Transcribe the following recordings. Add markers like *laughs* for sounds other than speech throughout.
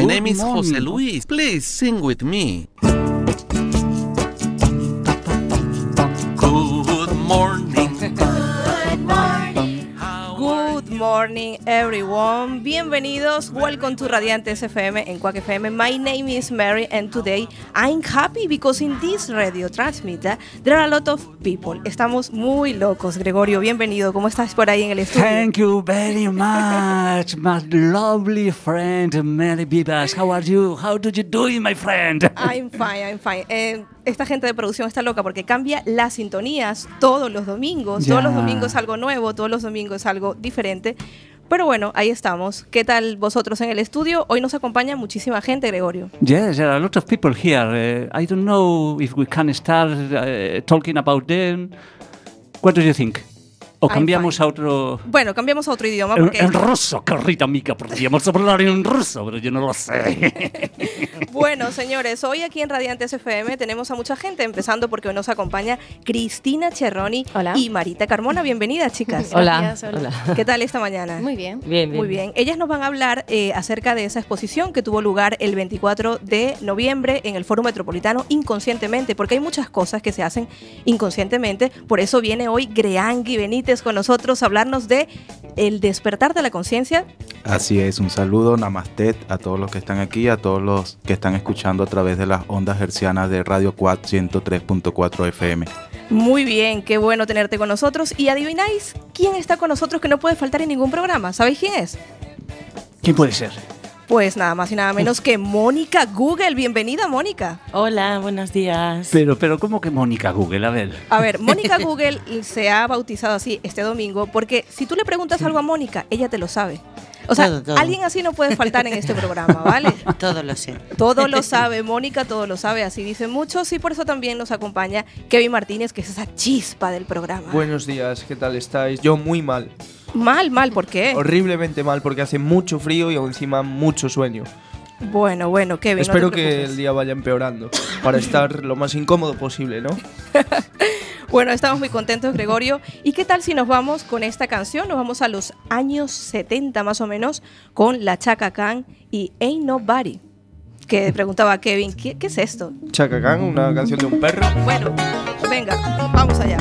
Morning. My Good name is Jose. Luis. Please sing with me. Morning, everyone. Bienvenidos. Welcome to Radiantes FM en Quack FM. My name is Mary, and today I'm happy because in this radio transmitter there are a lot of people. Estamos muy locos, Gregorio. Bienvenido. ¿Cómo estás por ahí en el estudio? Thank you very much, *laughs* my lovely friend Mary Bibas. How are you? How do you doing, my friend? I'm fine, I'm fine. Eh, esta gente de producción está loca porque cambia las sintonías todos los domingos. Todos los domingos algo nuevo, todos los domingos algo diferente. Pero bueno, ahí estamos. ¿Qué tal vosotros en el estudio? Hoy nos acompaña muchísima gente, Gregorio. Yes, there are a lot of people here. Uh, I don't know if we can start uh, talking about them. What do you think? O cambiamos a otro... Bueno, cambiamos a otro idioma En, porque, en ruso, querida amiga, podríamos hablar en ruso, pero yo no lo sé. *laughs* bueno, señores, hoy aquí en Radiantes FM tenemos a mucha gente, empezando porque hoy nos acompaña Cristina Cherroni Hola. y Marita Carmona. Bienvenidas, chicas. Hola. Gracias, hola. ¿Qué tal esta mañana? Muy bien. Bien, bien. Muy bien. Ellas nos van a hablar eh, acerca de esa exposición que tuvo lugar el 24 de noviembre en el Foro Metropolitano inconscientemente, porque hay muchas cosas que se hacen inconscientemente. Por eso viene hoy Greangui Benítez con nosotros hablarnos de el despertar de la conciencia. Así es, un saludo, namaste a todos los que están aquí, a todos los que están escuchando a través de las ondas hercianas de Radio Quad 103.4 FM. Muy bien, qué bueno tenerte con nosotros. Y adivináis quién está con nosotros que no puede faltar en ningún programa. ¿Sabéis quién es? ¿Quién puede ser? Pues nada más y nada menos que Mónica Google. Bienvenida, Mónica. Hola, buenos días. Pero, pero, ¿cómo que Mónica Google? A ver. A ver, Mónica *laughs* Google se ha bautizado así este domingo porque si tú le preguntas algo a Mónica, ella te lo sabe. O sea, Todo, todo. alguien así no puede faltar en este programa, ¿vale? *laughs* Todo lo sé. Todo lo sabe, Mónica todo lo sabe, así dicen muchos y por eso también nos acompaña Kevin Martínez, que es esa chispa del programa. Buenos días, ¿qué tal estáis? Yo muy mal, Mal, mal, ¿por qué? horriblemente mal porque hace mucho frío y encima mucho sueño. Bueno, bueno, Kevin. no Espero que el día vaya empeorando para estar lo más incómodo posible, ¿no? *laughs* Bueno, estamos muy contentos, Gregorio. ¿Y qué tal si nos vamos con esta canción? Nos vamos a los años 70 más o menos con la Chaka Khan y Ain't Nobody. Que preguntaba Kevin, ¿qué, qué es esto? Chaka Khan, una canción de un perro. Bueno, venga, vamos allá.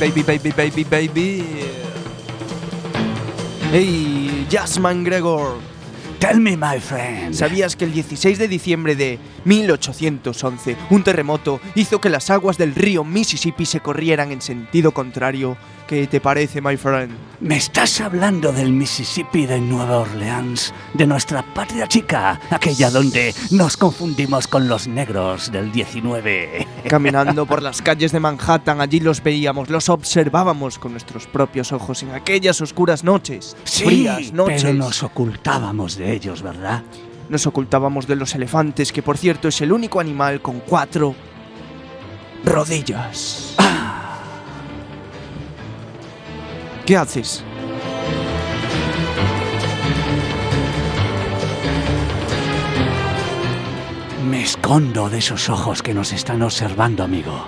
Baby, baby, baby, baby. Hey, Jasmine Gregor. Tell me, my friend. ¿Sabías que el 16 de diciembre de 1811 un terremoto hizo que las aguas del río Mississippi se corrieran en sentido contrario? ¿Qué te parece, my friend? ¿Me estás hablando del Mississippi de Nueva Orleans? De nuestra patria chica, aquella donde nos confundimos con los negros del 19. Caminando por las *laughs* calles de Manhattan, allí los veíamos, los observábamos con nuestros propios ojos en aquellas oscuras noches, frías noches. pero nos ocultábamos de ellos, ¿verdad? Nos ocultábamos de los elefantes, que por cierto es el único animal con cuatro rodillas. ¿Qué haces? Me escondo de esos ojos que nos están observando, amigo.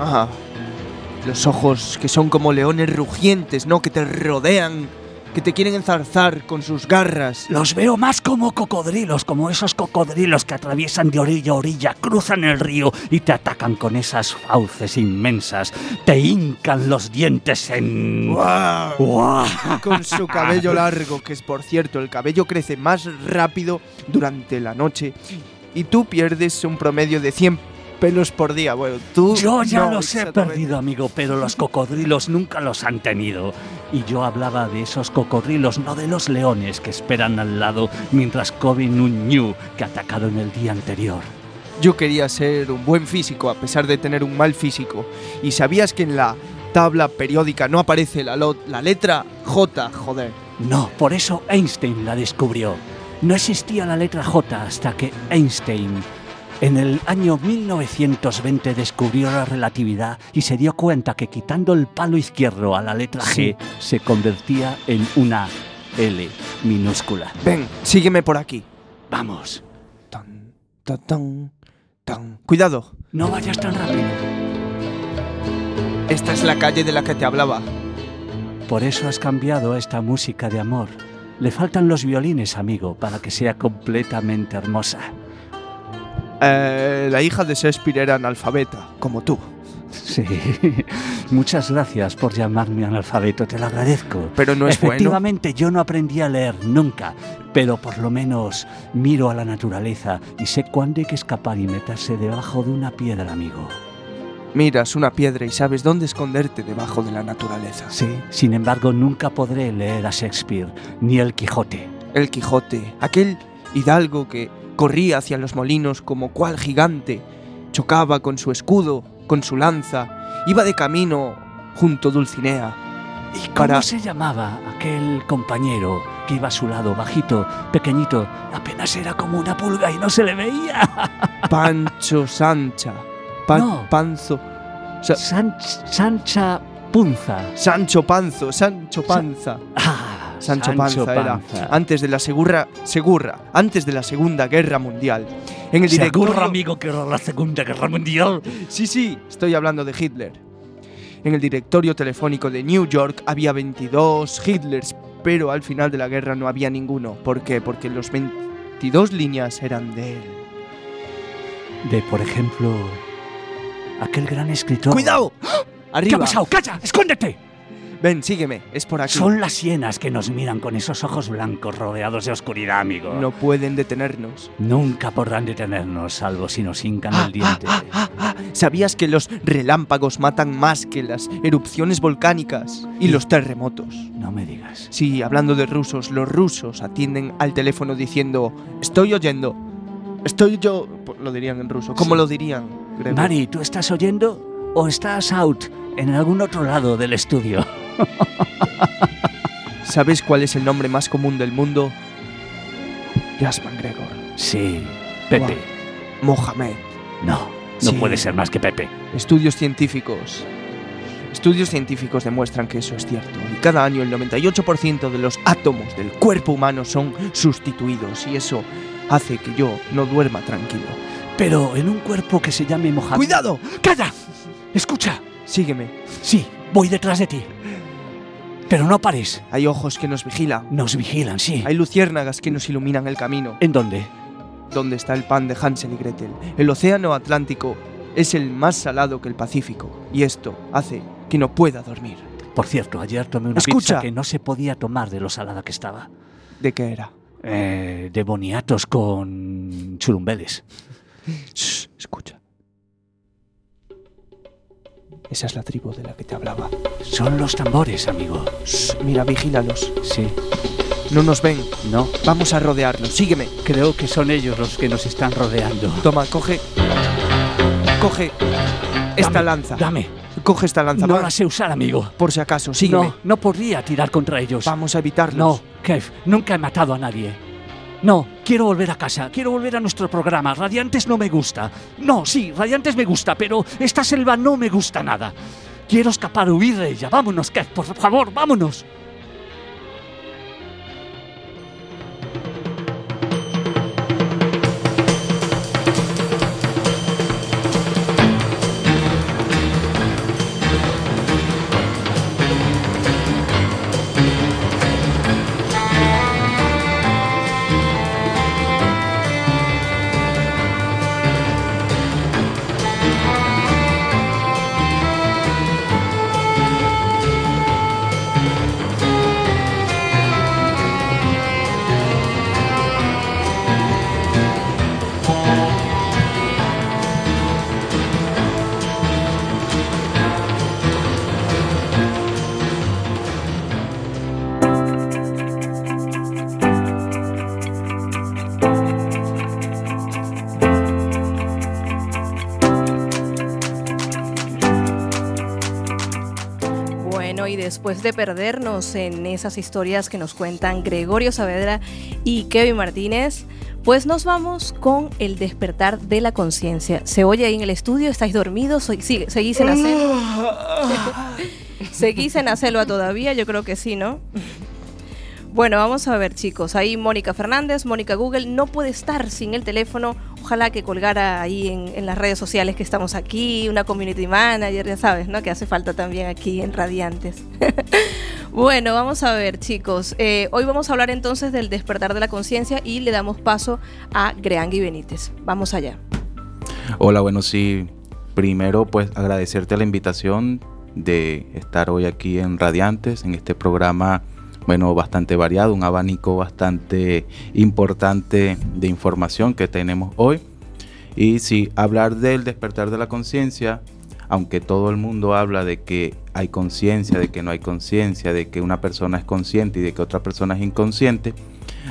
Ajá. Los ojos que son como leones rugientes, ¿no? Que te rodean, que te quieren enzarzar con sus garras. Los veo más como cocodrilos, como esos cocodrilos que atraviesan de orilla a orilla, cruzan el río y te atacan con esas fauces inmensas. Te hincan los dientes en... ¡Guau! Con su cabello *laughs* largo, que es por cierto, el cabello crece más rápido durante la noche y tú pierdes un promedio de 100 pelos por día. Bueno, tú. Yo ya no, los he perdido, amigo, pero los cocodrilos nunca los han tenido. Y yo hablaba de esos cocodrilos, no de los leones que esperan al lado mientras comen un ñu que atacaron el día anterior. Yo quería ser un buen físico a pesar de tener un mal físico. ¿Y sabías que en la tabla periódica no aparece la, la letra J? Joder. No, por eso Einstein la descubrió. No existía la letra J hasta que Einstein en el año 1920 descubrió la relatividad y se dio cuenta que quitando el palo izquierdo a la letra Sí. G se convertía en una L minúscula. Ven, sígueme por aquí. Vamos, Tan, tan, tan, tan. Cuidado, no vayas tan rápido. esta es la calle de la que te hablaba. Por eso has cambiado esta música de amor. Le faltan los violines, amigo, para que sea completamente hermosa. Eh, la hija de Shakespeare era analfabeta, como tú. Sí, *laughs* muchas gracias por llamarme analfabeto, te lo agradezco. Pero no es bueno. Efectivamente, yo no aprendí a leer nunca, pero por lo menos miro a la naturaleza y sé cuándo hay que escapar y meterse debajo de una piedra, amigo. Miras una piedra y sabes dónde esconderte debajo de la naturaleza. Sí, sin embargo, nunca podré leer a Shakespeare ni el Quijote. El Quijote, aquel hidalgo que corría hacia los molinos como cual gigante, chocaba con su escudo, con su lanza, iba de camino junto a Dulcinea. ¿Y cómo Para- se llamaba aquel compañero que iba a su lado, bajito, pequeñito? Apenas era como una pulga y no se le veía. *laughs* Pancho Sancha. Pa- No. Panzo. Sa- San- Sancha Punza. Sancho Panzo, Sancho Panza. Ah, Sancho, Panza, era antes de la segurra, segurra, antes de la Segunda Guerra Mundial. En el directorio, Seguro, amigo, que era la Segunda Guerra Mundial. Sí, sí, estoy hablando de Hitler. En el directorio telefónico de New York había 22 Hitlers, pero al final de la guerra no había ninguno. ¿Por qué? Porque los 22 líneas eran de él. De, por ejemplo, aquel gran escritor. ¡Cuidado! ¿Qué ha Arriba. pasado? ¡Calla! ¡Escóndete! Ven, sígueme, es por aquí. Son las hienas que nos miran con esos ojos blancos rodeados de oscuridad, amigo. No pueden detenernos. Nunca podrán detenernos, salvo si nos hincan Ah, el diente. ¿Sabías que los relámpagos matan más que las erupciones volcánicas y los terremotos? No me digas. Sí, hablando de rusos, los rusos atienden al teléfono diciendo estoy oyendo. Estoy yo. Lo dirían en ruso. ¿Cómo Sí. lo dirían? Gregor? Mari, ¿tú estás oyendo o estás out en algún otro lado del estudio? *laughs* ¿Sabes cuál es el nombre más común del mundo? Jasmine Gregor. Sí, Pepe. Mohamed. No, no Sí. puede ser más que Pepe. Estudios científicos. Estudios científicos demuestran que eso es cierto. Y cada año el 98% de los átomos del cuerpo humano son sustituidos. Y eso hace que yo no duerma tranquilo. Pero en un cuerpo que se llame Mohamed. ¡Cuidado! ¡Calla! Escucha. Sígueme. Sí, voy detrás de ti. Pero no pares. Hay ojos que nos vigilan. Nos vigilan, sí. Hay luciérnagas que nos iluminan el camino. ¿En dónde? ¿Dónde está el pan de Hansel y Gretel? El océano Atlántico es el más salado que el Pacífico. Y esto hace que no pueda dormir. Por cierto, ayer tomé una Escucha. pizza que no se podía tomar de lo salada que estaba. ¿De qué era? Eh, de boniatos con churumbeles. Shh, escucha. Esa es la tribu de la que te hablaba. Son los tambores, amigo. Shh, mira, vigílalos. Sí. No nos ven. No, Vamos a rodearlos. Sígueme. creo que son ellos los que nos están rodeando. Toma, coge. Coge esta Dame, lanza. Dame. Coge esta lanza. No va. la sé usar, amigo. Por si acaso, sígueme. No, no podría tirar contra ellos. Vamos a evitarlos. No, Kev, nunca he matado a nadie. No, quiero volver a casa, quiero volver a nuestro programa. Radiantes no me gusta. No, sí, Radiantes me gusta, pero esta selva no me gusta nada. Quiero escapar, huir de ella. Vámonos, Kev, por favor, vámonos. Después de perdernos en esas historias que nos cuentan Gregorio Saavedra y Kevin Martínez, pues nos vamos con el despertar de la conciencia. ¿Se oye ahí en el estudio? ¿Estáis dormidos? ¿Seguís en la? *laughs* ¿Seguís en la selva todavía? Yo creo que sí, ¿no? Bueno, vamos a ver, chicos. Ahí Mónica Fernández, Mónica Google, no puede estar sin el teléfono. Ojalá que colgara ahí en, las redes sociales que estamos aquí, una community manager, ya sabes, ¿no? Que hace falta también aquí en Radiantes. *laughs* bueno, vamos a ver, chicos. Eh, hoy vamos a hablar entonces del despertar de la conciencia y le damos paso a Greangui Benítez. Vamos allá. Hola, bueno, sí. Primero, pues agradecerte la invitación de estar hoy aquí en Radiantes, en este programa, bueno, bastante variado, un abanico bastante importante de información que tenemos hoy. Y sí, hablar del despertar de la conciencia, aunque todo el mundo habla de que hay conciencia, de que no hay conciencia, de que una persona es consciente y de que otra persona es inconsciente,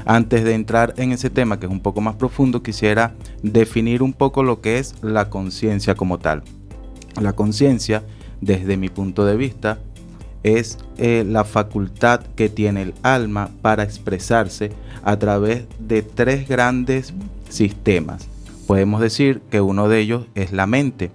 antes de entrar en ese tema que es un poco más profundo, quisiera definir un poco lo que es la conciencia como tal. La conciencia, desde mi punto de vista, es eh, la facultad que tiene el alma para expresarse a través de tres grandes sistemas. Podemos decir que uno de ellos es la mente,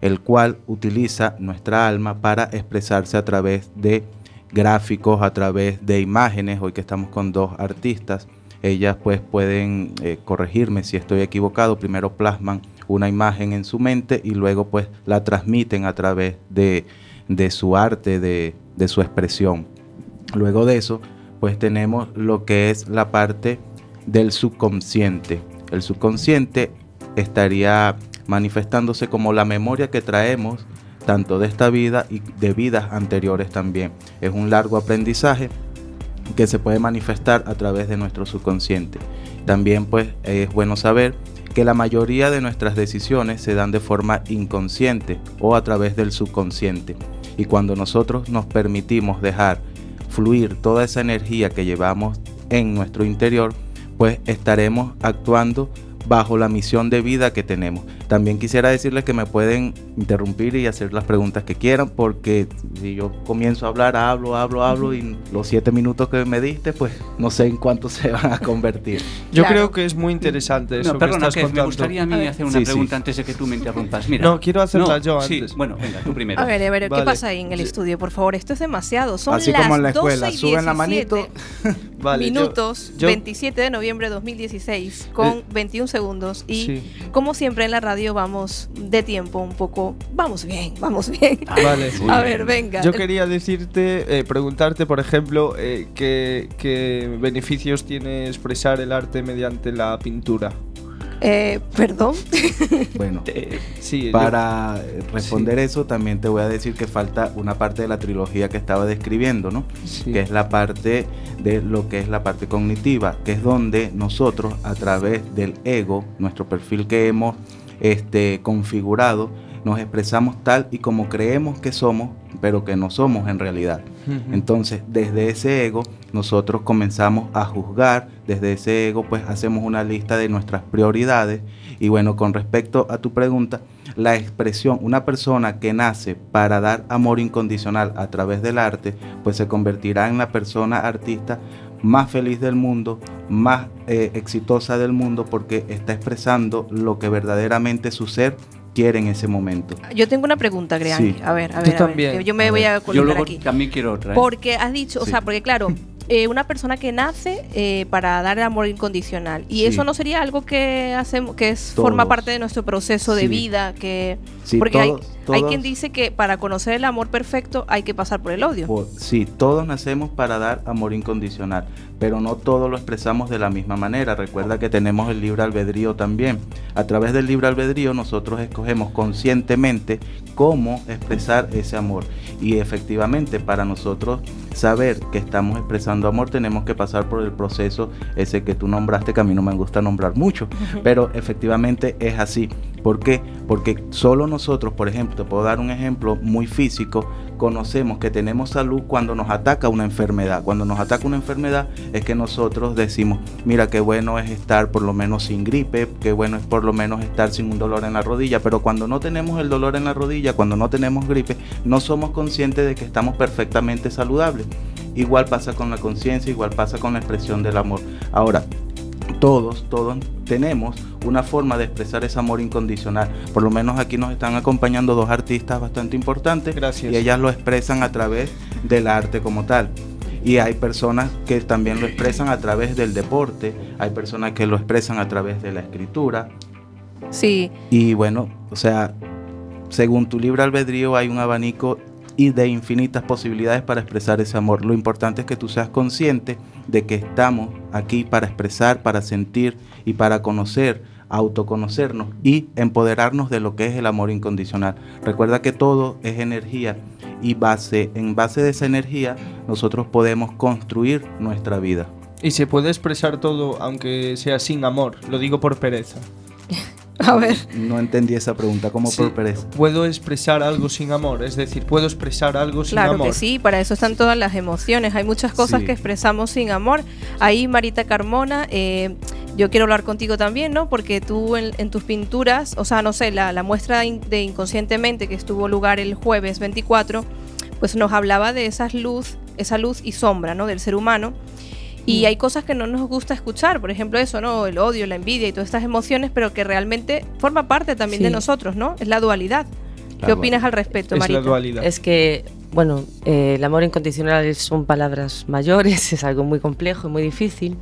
el cual utiliza nuestra alma para expresarse a través de gráficos, a través de imágenes. Hoy que estamos con dos artistas, ellas pues pueden eh, corregirme si estoy equivocado. Primero plasman una imagen en su mente y luego pues la transmiten a través de, de su arte, de, de su expresión. Luego de eso pues tenemos lo que es la parte del subconsciente. El subconsciente estaría manifestándose como la memoria que traemos tanto de esta vida y de vidas anteriores también. Es un largo aprendizaje que se puede manifestar a través de nuestro subconsciente. También pues es bueno saber que la mayoría de nuestras decisiones se dan de forma inconsciente o a través del subconsciente. Y cuando nosotros nos permitimos dejar fluir toda esa energía que llevamos en nuestro interior, pues estaremos actuando bajo la misión de vida que tenemos. También quisiera decirles que me pueden interrumpir y hacer las preguntas que quieran, porque si yo comienzo a hablar, hablo, hablo, hablo, y los siete minutos que me diste, pues no sé en cuánto se van a convertir. Yo Claro. creo que es muy interesante eso No, que perdona, estás Kev, me contando. gustaría a mí A hacer una Sí, sí. pregunta antes de que tú me interrumpas. Mira. No, quiero hacerla yo sí, antes. bueno, venga, tú primero. A ver, a ver, ¿qué Vale. pasa ahí en el estudio? Por favor, esto es demasiado. Son Así las como en la escuela, 12 y suben la 17 manito. *laughs* Vale, yo- minutos, yo- 27 de noviembre de 2016, con Eh, 21 segundos. Y Sí. como siempre en la radio vamos de tiempo un poco. Vamos bien, vamos bien. Vale. *laughs* A ver, venga. Yo quería decirte, eh, preguntarte, por ejemplo, eh, ¿qué, qué beneficios tiene expresar el arte mediante la pintura. Eh, Perdón. *laughs* Bueno, Sí, yo- para responder eso también te voy a decir que falta una parte de la trilogía que estaba describiendo, ¿no? sí. que es la parte de lo que es la parte cognitiva, que es donde nosotros a través del ego, nuestro perfil que hemos este, configurado, nos expresamos tal y como creemos que somos, pero que no somos en realidad. Entonces, desde ese ego, nosotros comenzamos a juzgar, desde ese ego, pues hacemos una lista de nuestras prioridades. Y bueno, con respecto a tu pregunta, la expresión, una persona que nace para dar amor incondicional a través del arte, pues se convertirá en la persona artista más feliz del mundo, más eh, exitosa del mundo, porque está expresando lo que verdaderamente su ser quiere en ese momento. Yo tengo una pregunta, Greangi. Sí. A ver, a Tú ver. a ver, yo me A voy ver. a Yo colocar luego aquí. también quiero otra. ¿eh? Porque has dicho, o Sí. sea, porque claro, *laughs* eh, una persona que nace eh, para dar amor incondicional y Sí. eso no sería algo que hacemos, que es, Todos. forma parte de nuestro proceso de Sí. vida, que Sí, porque hay, todos- hay quien dice que para conocer el amor perfecto hay que pasar por el odio. Por- sí, todos nacemos para dar amor incondicional, pero no todos lo expresamos de la misma manera. Recuerda que tenemos el libre albedrío también. A través del libre albedrío nosotros escogemos conscientemente cómo expresar ese amor. Y efectivamente para nosotros saber que estamos expresando amor tenemos que pasar por el proceso ese que tú nombraste, que a mí no me gusta nombrar mucho, pero efectivamente es así. ¿Por qué? Porque solo nosotros, por ejemplo, te puedo dar un ejemplo muy físico, conocemos que tenemos salud cuando nos ataca una enfermedad. Cuando nos ataca una enfermedad es que nosotros decimos, mira, qué bueno es estar por lo menos sin gripe, qué bueno es por lo menos estar sin un dolor en la rodilla, pero cuando no tenemos el dolor en la rodilla, cuando no tenemos gripe, no somos conscientes de que estamos perfectamente saludables. Igual pasa con la conciencia, igual pasa con la expresión del amor. Ahora, todos, todos tenemos una forma de expresar ese amor incondicional. Por lo menos aquí nos están acompañando dos artistas bastante importantes Gracias. y ellas lo expresan a través del arte como tal. Y hay personas que también lo expresan a través del deporte, hay personas que lo expresan a través de la escritura. Sí, Y bueno, o sea, según tu libre albedrío hay un abanico y de infinitas posibilidades para expresar ese amor. Lo importante es que tú seas consciente de que estamos aquí para expresar, para sentir y para conocer, autoconocernos y empoderarnos de lo que es el amor incondicional. Recuerda que todo es energía y base, en base de esa energía nosotros podemos construir nuestra vida. Y se puede expresar todo aunque sea sin amor. Lo digo por pereza. *laughs* a ver. No entendí esa pregunta, como Sí, por pereza. Puedo expresar algo sin amor. Es decir, puedo expresar algo sin Claro amor. que sí, para eso están todas las emociones. Hay muchas cosas Sí. que expresamos sin amor. Ahí, Marita Carmona, eh, yo quiero hablar contigo también, ¿no? Porque tú en, en tus pinturas, o sea, no sé, la, la muestra de Inconscientemente que estuvo lugar el jueves 24, pues nos hablaba de esas luz, esa luz y sombra, ¿no? Del ser humano. Y hay cosas que no nos gusta escuchar, por ejemplo eso, ¿no? El odio, la envidia y todas estas emociones, pero que realmente forma parte también de nosotros, ¿no? Es la dualidad. La ¿Qué opinas al respecto, es Marita? la dualidad. Es que, bueno, eh, el amor incondicional son palabras mayores, *laughs* es algo muy complejo y muy difícil,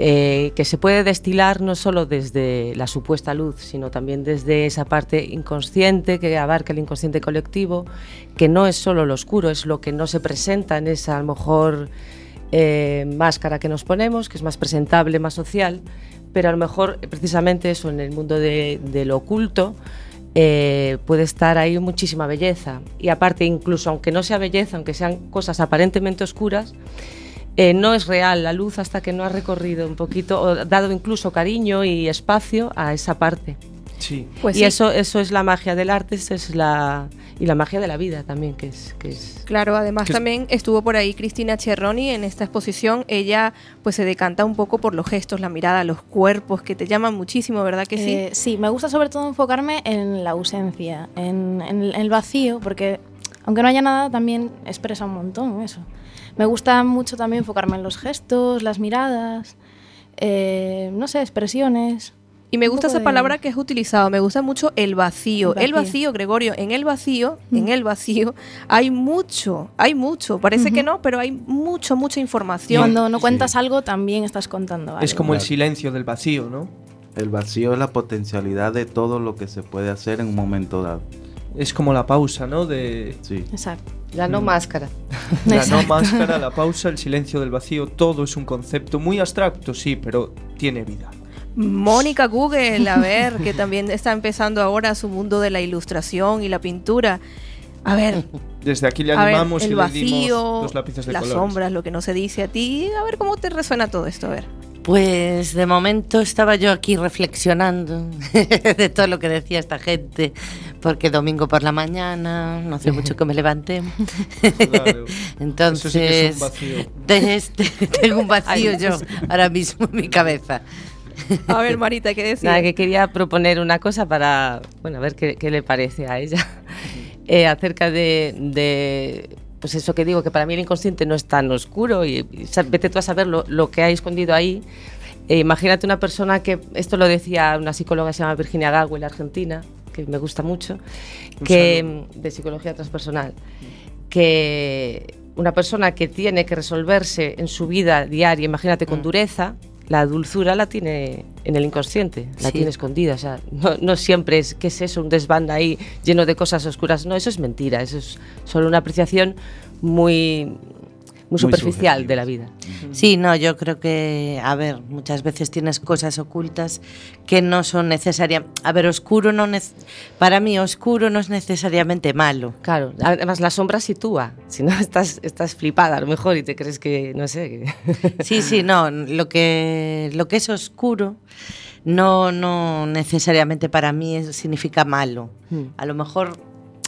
eh, que se puede destilar no solo desde la supuesta luz, sino también desde esa parte inconsciente que abarca el inconsciente colectivo, que no es solo lo oscuro, es lo que no se presenta en esa a lo mejor eh, máscara que nos ponemos, que es más presentable, más social, pero a lo mejor precisamente eso en el mundo de, lo oculto eh, puede estar ahí muchísima belleza. Y aparte, incluso aunque no sea belleza, aunque sean cosas aparentemente oscuras, eh, no es real la luz hasta que no ha recorrido un poquito, o dado incluso cariño y espacio a esa parte. Sí. Pues y sí. eso, eso es la magia del arte, eso es la, y la magia de la vida también, que es... Que es Claro, además Que también estuvo por ahí Cristina Cherroni en esta exposición. Ella pues se decanta un poco por los gestos, la mirada, los cuerpos, que te llaman muchísimo, ¿verdad que sí? Eh, sí, me gusta sobre todo enfocarme en la ausencia, en, en el vacío, porque aunque no haya nada, también expresa un montón eso. Me gusta mucho también enfocarme en los gestos, las miradas, eh, no sé, expresiones. Y me gusta esa de- palabra que has utilizado, me gusta mucho el vacío. El El vacío. Gregorio, en el vacío, Mm. en el vacío hay mucho, hay mucho. Parece que no, pero hay mucho, mucha información. Cuando no Sí. cuentas algo, también estás contando algo. Es como el silencio del vacío, ¿no? El vacío es la potencialidad de todo lo que se puede hacer en un momento dado. Es como la pausa, ¿no? De Sí. Exacto. La no Mm. máscara. la no máscara, la *laughs* pausa, el silencio del vacío, todo es un concepto muy abstracto, sí, pero tiene vida. Mónica Google, a ver, que también está empezando ahora su mundo de la ilustración y la pintura. A ver, Desde aquí le ver, animamos el y le dimos vacío, dos lápices de las colores. sombras, lo que no se dice a ti. A ver cómo te resuena todo esto, a ver. Pues de momento estaba yo aquí reflexionando *laughs* de todo lo que decía esta gente, porque domingo por la mañana, no hace mucho que me levanté. *laughs* Claro. *laughs* Entonces, Eso sí que es un vacío. de este- tengo un vacío Ay, yo ahora mismo en mi cabeza. A ver, Marita, ¿qué decías? Nada, que quería proponer una cosa para, bueno, a ver qué, qué le parece a ella, Eh, acerca de, de, pues eso que digo, que para mí el inconsciente no es tan oscuro y, y vete tú a saber lo, lo que hay escondido ahí. Eh, imagínate una persona que, esto lo decía una psicóloga que se llama Virginia Gagwell, argentina, que me gusta mucho, que, de psicología transpersonal, que una persona que tiene que resolverse en su vida diaria, imagínate con Mm. dureza, la dulzura la tiene en el inconsciente, la Sí. tiene escondida. O sea, no, no siempre es, ¿qué es eso? Un desván ahí lleno de cosas oscuras. No, eso es mentira, eso es solo una apreciación muy, muy superficial de la vida. Sí, no, yo creo que, a ver, muchas veces tienes cosas ocultas que no son necesarias. A ver, oscuro no para mí oscuro no es necesariamente malo. Claro, además la sombra sitúa, si no *laughs* estás, estás flipada a lo mejor y te crees que, no sé, que- *laughs* Sí, sí, no, lo que lo que es oscuro no no necesariamente para mí es- significa malo. Hmm. A lo mejor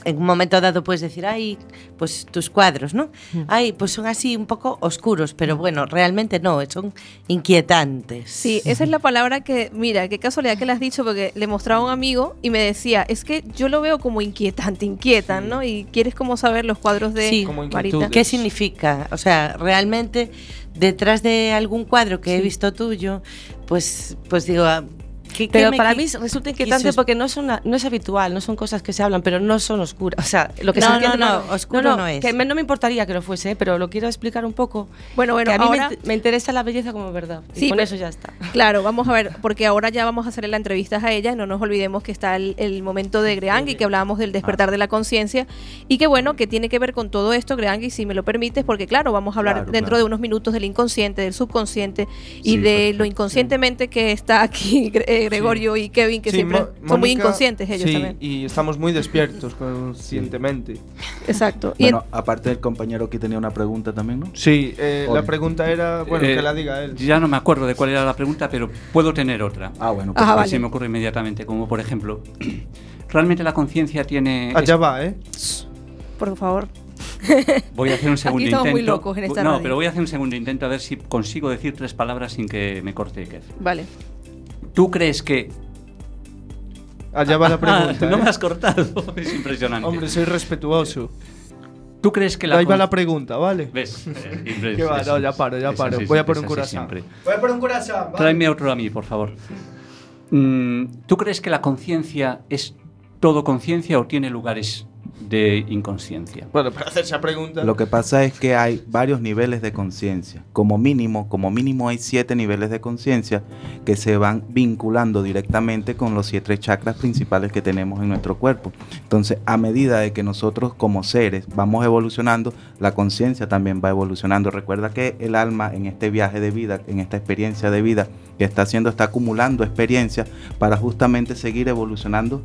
en un momento dado puedes decir, ay, pues tus cuadros, ¿no? Ay, pues son así un poco oscuros, pero bueno, realmente no, son inquietantes. Sí, esa es la palabra que, mira, qué casualidad que le has dicho, porque le mostraba a un amigo y me decía, es que yo lo veo como inquietante, inquietan, ¿no? Y quieres como saber los cuadros de Sí. Como Marita. ¿Qué significa? O sea, realmente detrás de algún cuadro que he visto tuyo, pues, pues digo, ¿qué, qué Pero me para mí resulta inquietante quiso- porque no, son, no es habitual, no son cosas que se hablan, pero no son oscuras. O sea, lo que No, se no, entiende no, oscuro no es. Que me- no me importaría que lo fuese, ¿eh? pero lo quiero explicar un poco. Bueno, bueno, que a mí ahora- me, me interesa la belleza como verdad. Sí, y con pero- eso ya está. Claro, vamos a ver, porque ahora ya vamos a hacerle la entrevista a ella, no nos olvidemos que está el, el momento de Greangui, que hablábamos del despertar de la conciencia, y que bueno, que tiene que ver con todo esto, Greangui, si me lo permites, porque claro, vamos a hablar Claro, dentro claro. de unos minutos del inconsciente, del subconsciente, y Sí, de perfecto. lo inconscientemente que está aquí Gre- *laughs* Gregorio y Kevin, que Sí, siempre Mo- son muy inconscientes ellos sí, también. y estamos muy despiertos conscientemente. Exacto. Y en- Bueno, aparte del compañero que tenía una pregunta también, ¿no? Sí, eh, la pregunta era, bueno, Eh, que la diga él. Ya no me acuerdo de cuál era la pregunta, pero puedo tener otra. Ah, bueno, Ajá, que vale. se me ocurre inmediatamente, como por ejemplo, *clears throat* ¿realmente la conciencia tiene... Allá va, ¿eh? por favor. *laughs* Voy a hacer un segundo intento. muy locos en esta no, radio. pero voy a hacer un segundo intento a ver si consigo decir tres palabras sin que me corte Kev. Vale. ¿Tú crees que... Allá va la *laughs* pregunta. No ¿eh? me has cortado, *laughs* es impresionante. Hombre, soy respetuoso. ¿Tú crees que la... Ahí va la pregunta, ¿vale? ¿Ves? *laughs* Eh, Que va, no, ya paro, ya paro. así, Voy a por un siempre. Voy a por un curasán, ¿vale? Tráeme otro a mí, por favor. Mm, ¿Tú crees que la conciencia es todo conciencia o tiene lugares de inconsciencia? Bueno, para hacer esa pregunta. Lo que pasa es que hay varios niveles de conciencia. Como mínimo, como mínimo hay siete niveles de conciencia que se van vinculando directamente con los siete chakras principales que tenemos en nuestro cuerpo. Entonces, a medida de que nosotros como seres vamos evolucionando, la conciencia también va evolucionando. Recuerda que el alma en este viaje de vida, en esta experiencia de vida que está haciendo, está acumulando experiencias para justamente seguir evolucionando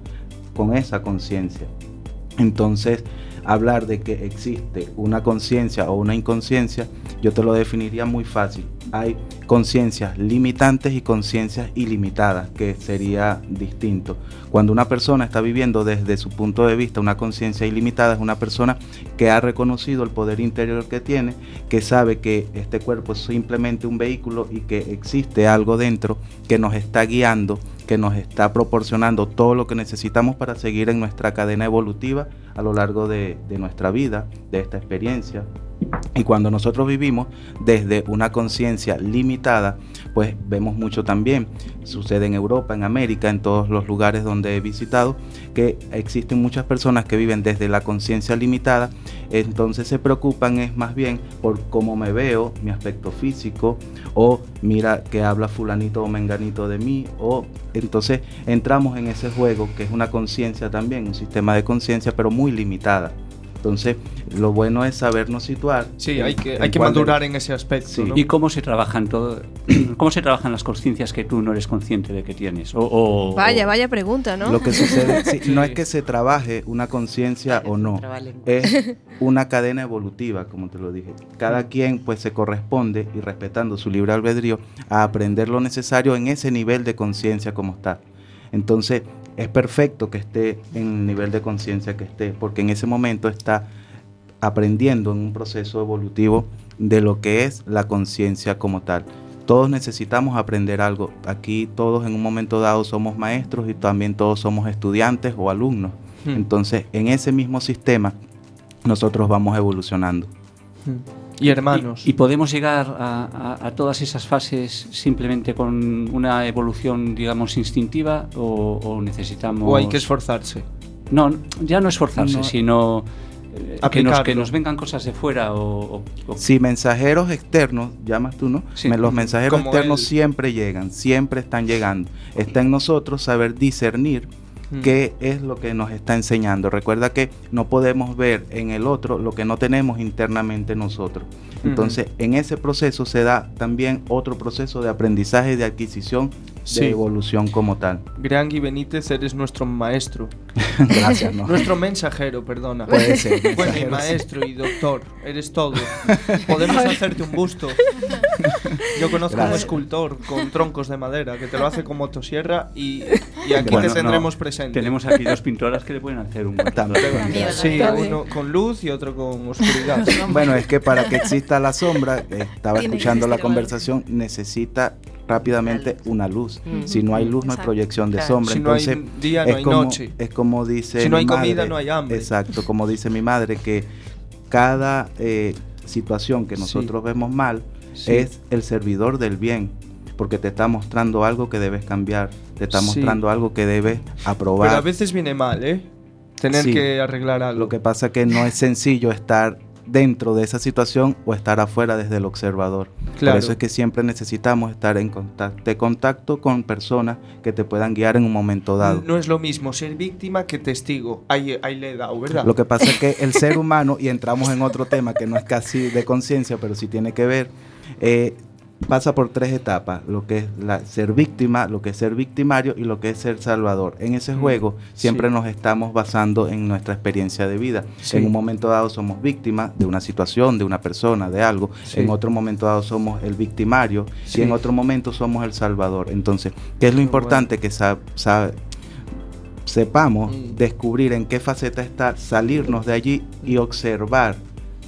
con esa conciencia. Entonces, hablar de que existe una conciencia o una inconsciencia, yo te lo definiría muy fácil. Hay conciencias limitantes y conciencias ilimitadas, que sería distinto. Cuando una persona está viviendo desde su punto de vista una conciencia ilimitada, es una persona que ha reconocido el poder interior que tiene, que sabe que este cuerpo es simplemente un vehículo y que existe algo dentro que nos está guiando, que nos está proporcionando todo lo que necesitamos para seguir en nuestra cadena evolutiva a lo largo de, de nuestra vida, de esta experiencia. Y cuando nosotros vivimos desde una conciencia limitada, pues vemos mucho también. Sucede en Europa, en América, en todos los lugares donde he visitado, que existen muchas personas que viven desde la conciencia limitada, entonces se preocupan es más bien por cómo me veo, mi aspecto físico, o mira que habla fulanito o menganito de mí, o entonces entramos en ese juego que es una conciencia también, un sistema de conciencia, pero muy limitada. Entonces, lo bueno es sabernos situar. Sí, en- hay que, hay que de- madurar en ese aspecto. Sí. ¿no? ¿Y cómo se trabajan todo, *clears throat* cómo se trabajan las conciencias que tú no eres consciente de que tienes? O, o- Vaya, o- vaya pregunta, ¿no? Lo que sucede, sí, *laughs* Sí. no es que se trabaje una conciencia o no, es *laughs* una cadena evolutiva, como te lo dije. Cada quien pues se corresponde y respetando su libre albedrío a aprender lo necesario en ese nivel de conciencia como está. Entonces es perfecto que esté en el nivel de conciencia que esté, porque en ese momento está aprendiendo en un proceso evolutivo de lo que es la conciencia como tal. Todos necesitamos aprender algo. Aquí todos en un momento dado somos maestros y también todos somos estudiantes o alumnos. Hmm. Entonces, en ese mismo sistema, nosotros vamos evolucionando. Y hermanos. Y, y podemos llegar a, a- a todas esas fases simplemente con una evolución, digamos, instintiva o, o necesitamos... o hay que esforzarse. No, ya no esforzarse, No. sino eh, que, nos, que nos vengan cosas de fuera o... o- o- Si mensajeros externos, llamas tú, ¿no? Sí. Los mensajeros Como externos él. siempre llegan, siempre están llegando. Está en nosotros saber discernir Mm. qué es lo que nos está enseñando. Recuerda que no podemos ver en el otro lo que no tenemos internamente nosotros. Entonces, en ese proceso se da también otro proceso de aprendizaje de adquisición, Sí. de evolución como tal. Griangui Benítez, eres nuestro maestro. *laughs* Gracias, ¿no? Nuestro mensajero, perdona. Puede ser, Bueno, y sí. maestro y doctor, eres todo. *laughs* Podemos hacerte un busto. *laughs* Yo conozco a un escultor con troncos de madera que te lo hace con motosierra y, y aquí Bueno, te tendremos no, presente. Tenemos aquí dos pintoras que le pueden hacer un También. Sí, uno con luz y otro con oscuridad. Bueno, es que para que exista la sombra, estaba Tiene escuchando la conversación, necesita rápidamente una luz. Mm. Si no hay luz, no hay Exacto. proyección de Claro. sombra. Si no hay Entonces, día, no es, hay como, noche. es como dice. Si no mi hay comida, madre, no hay hambre. Exacto, como dice mi madre, que cada eh, situación que Sí. nosotros vemos mal Sí. es el servidor del bien. Porque te está mostrando algo que debes cambiar, te está Sí. mostrando algo que debes aprobar. Pero a veces viene mal, ¿eh? Tener Sí. que arreglar algo. Lo que pasa que no es sencillo estar dentro de esa situación o estar afuera desde el observador. Claro. Por eso es que siempre necesitamos estar en contacto, de contacto con personas que te puedan guiar en un momento dado. No es lo mismo ser víctima que testigo. Ahí, ahí le he dado, ¿verdad? Lo que pasa es que el ser *laughs* humano, y entramos en otro tema que no es casi de conciencia, pero sí tiene que ver, eh, pasa por tres etapas, lo que es la, ser víctima, lo que es ser victimario y lo que es ser salvador. En ese Mm, juego siempre sí. nos estamos basando en nuestra experiencia de vida. Sí. En un momento dado somos víctimas de una situación, de una persona, de algo. Sí. En otro momento dado somos el victimario y en otro momento somos el salvador. Entonces, ¿qué es lo importante que sa- sa- sepamos Mm. descubrir en qué faceta está, salirnos de allí y observar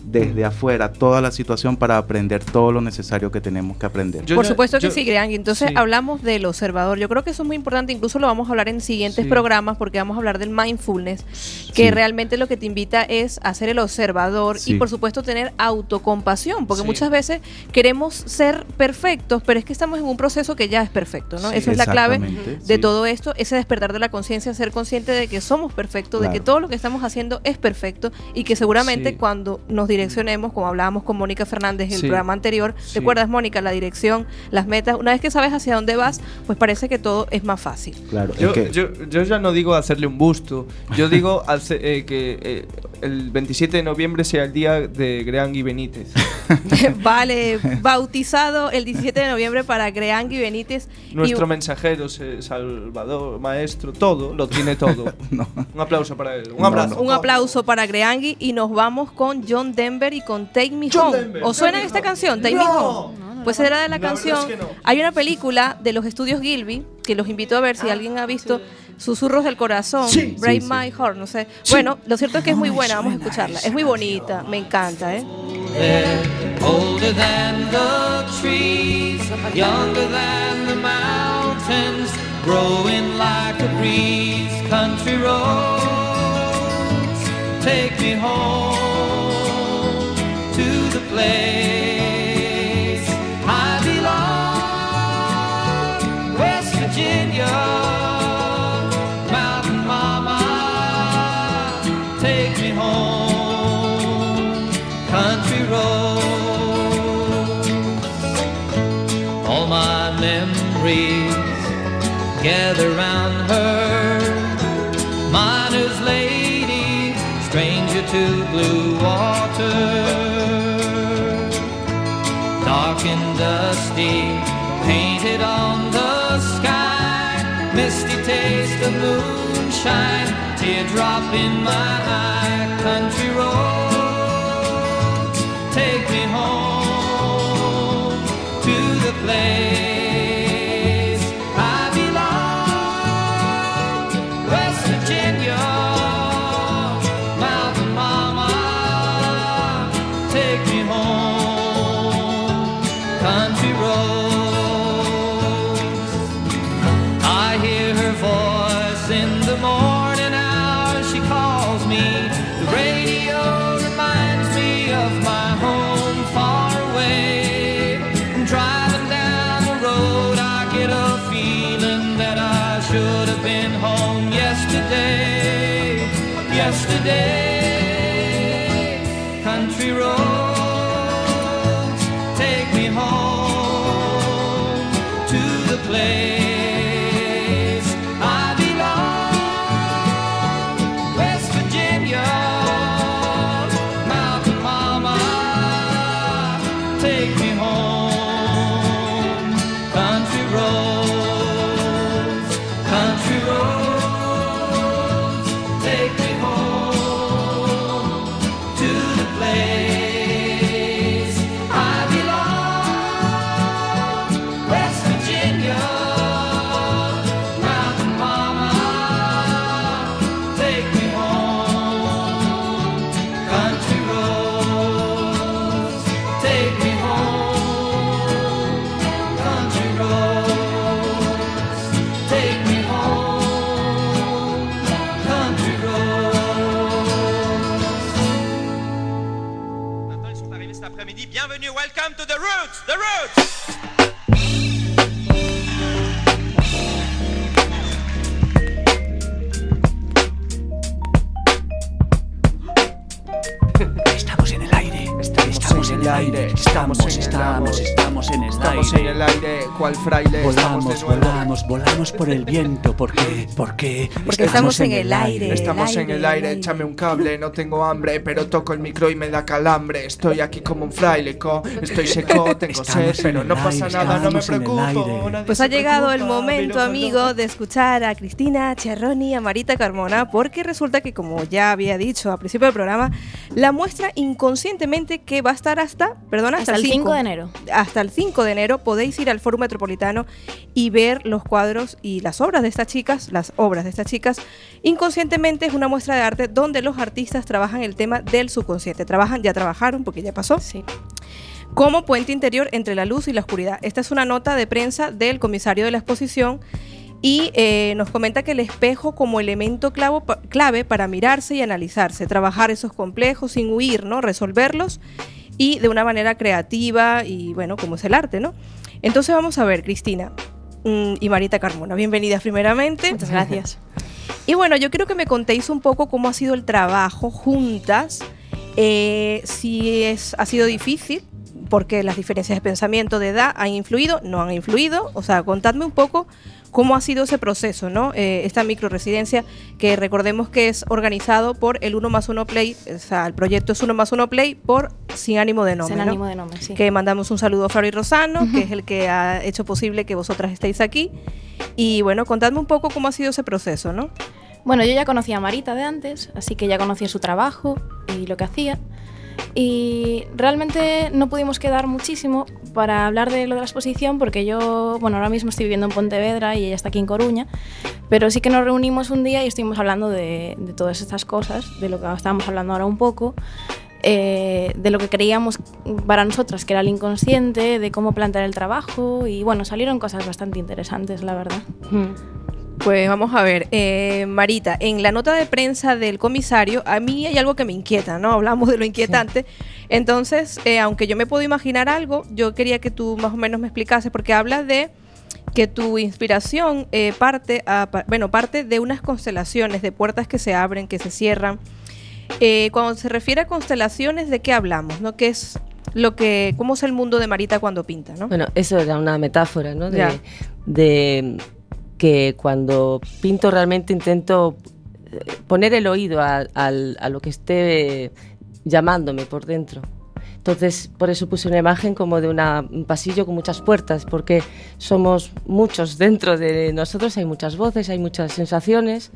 desde afuera toda la situación para aprender todo lo necesario que tenemos que aprender. Yo Por supuesto que yo- sí, Greang. Entonces sí. hablamos del observador. Yo creo que eso es muy importante. Incluso lo vamos a hablar en siguientes Sí. programas porque vamos a hablar del mindfulness, que Sí. realmente lo que te invita es a ser el observador y por supuesto tener autocompasión, porque Sí. muchas veces queremos ser perfectos, pero es que estamos en un proceso que ya es perfecto, ¿no? Sí. Esa es la clave de sí. todo esto, ese despertar de la conciencia, ser consciente de que somos perfectos, de que todo lo que estamos haciendo es perfecto y que seguramente Sí. cuando nos direccionemos, como hablábamos con Mónica Fernández en el programa anterior, Sí. ¿recuerdas Mónica? La dirección, las metas, una vez que sabes hacia dónde vas, pues parece que todo es más fácil. Claro, Yo, es que yo, yo ya no digo hacerle un busto, yo digo *laughs* hace- eh, que eh, el 27 de noviembre sea el día de Greangui Benítez. *laughs* *laughs* vale, bautizado el 17 de noviembre para Greangui Benítez. y- Nuestro mensajero, se- Salvador, maestro, todo, lo tiene todo. *laughs* No. Un aplauso para él. Un No, abrazo. no. Un aplauso para Greangui y nos vamos con John Denver y con Take Me John Home. Denver, ¿Os suena Take Me esta Home. canción? Take Me No. Home. Pues era de la canción. es que no. Hay una película de los estudios Gilby que los invito a ver si alguien ha visto Susurros del Corazón, Sí. Break Sí, sí. My Heart, no sé. Bueno, lo cierto es que es muy buena, vamos a escucharla. Es muy bonita, me encanta, ¿eh? older than the trees, younger than the mountains, growing like a breeze. Country roads, take me home to the place gather round her. Miner's lady, stranger to blue water. Dark and dusty, painted on the sky. Misty taste of moonshine, teardrop in my eye. Country roads, take me home to the place. Estamos, estamos, estamos en el Estamos en el aire, cual fraile, estamos de nuevo. Volamos, volamos por el viento. ¿Por qué? ¿Por qué? Porque estamos en el aire. Estamos el en el el aire, échame un cable, no tengo hambre, pero toco el micro y me da calambre. Estoy aquí como un fraile, co, estoy seco, tengo sed, Estamos pero no pasa aire, nada, no me preocupo. Pues ha llegado el momento, amigo, de escuchar a Cristina Cherroni y a Marita Carmona, porque resulta que, como ya había dicho al principio del programa, la muestra inconscientemente que va a estar hasta, perdona, hasta, Hasta el 5 de enero. Hasta el 5 de enero podéis ir al Foro Metropolitano y ver los cuadros y las obras de estas chicas, las obras de estas chicas. Inconscientemente es una muestra de arte donde los artistas trabajan el tema del subconsciente. Trabajan, ya trabajaron, porque ya pasó Sí. como puente interior entre la luz y la oscuridad. Esta es una nota de prensa del comisario de la exposición y eh, nos comenta que el espejo como elemento clavo- clave para mirarse y analizarse, trabajar esos complejos sin huir, ¿no? resolverlos y de una manera creativa y bueno, como es el arte, ¿no? Entonces vamos a ver, Cristina y Marita Carmona, bienvenidas primeramente. Muchas gracias. Y bueno, yo quiero que me contéis un poco cómo ha sido el trabajo juntas, eh, si es, ha sido difícil, porque las diferencias de pensamiento, de edad, han influido, no han influido. O sea, contadme un poco cómo ha sido ese proceso, ¿no? Eh, esta microresidencia que recordemos que es organizado por el 1 más 1 Play, o sea, el proyecto es 1 más 1 Play por Sin Ánimo de Nombre. Sin ¿no? ánimo de nombre, sí. Que mandamos un saludo a Fabi Rosano, que es el que ha hecho posible que vosotras estéis aquí. Y bueno, contadme un poco cómo ha sido ese proceso, ¿no? Bueno, yo ya conocía a Marita de antes, así que ya conocía su trabajo y lo que hacía. Y realmente no pudimos quedar muchísimo para hablar de lo de la exposición porque yo, bueno, ahora mismo estoy viviendo en Pontevedra y ella está aquí en Coruña, pero sí que nos reunimos un día y estuvimos hablando de, de todas estas cosas, de lo que estábamos hablando ahora un poco, eh, de lo que creíamos para nosotras que era el inconsciente, de cómo plantear el trabajo y bueno, salieron cosas bastante interesantes, la verdad. Pues vamos a ver, eh, Marita, en la nota de prensa del comisario, a mí hay algo que me inquieta, ¿no? Hablamos de lo inquietante. Entonces, eh, aunque yo me puedo imaginar algo, yo quería que tú más o menos me explicases, porque hablas de que tu inspiración eh, parte, a- bueno, parte de unas constelaciones, de puertas que se abren, que se cierran. Eh, cuando se refiere a constelaciones, ¿de qué hablamos? ¿No? ¿Qué es lo que, cómo es el mundo de Marita cuando pinta, ¿no? Bueno, eso era una metáfora, ¿no? De que cuando pinto realmente intento eh, poner el oído a, a lo que esté llamándome por dentro. Entonces, por eso puse una imagen como de un pasillo con muchas puertas, porque somos muchos dentro de nosotros, hay muchas voces, hay muchas sensaciones,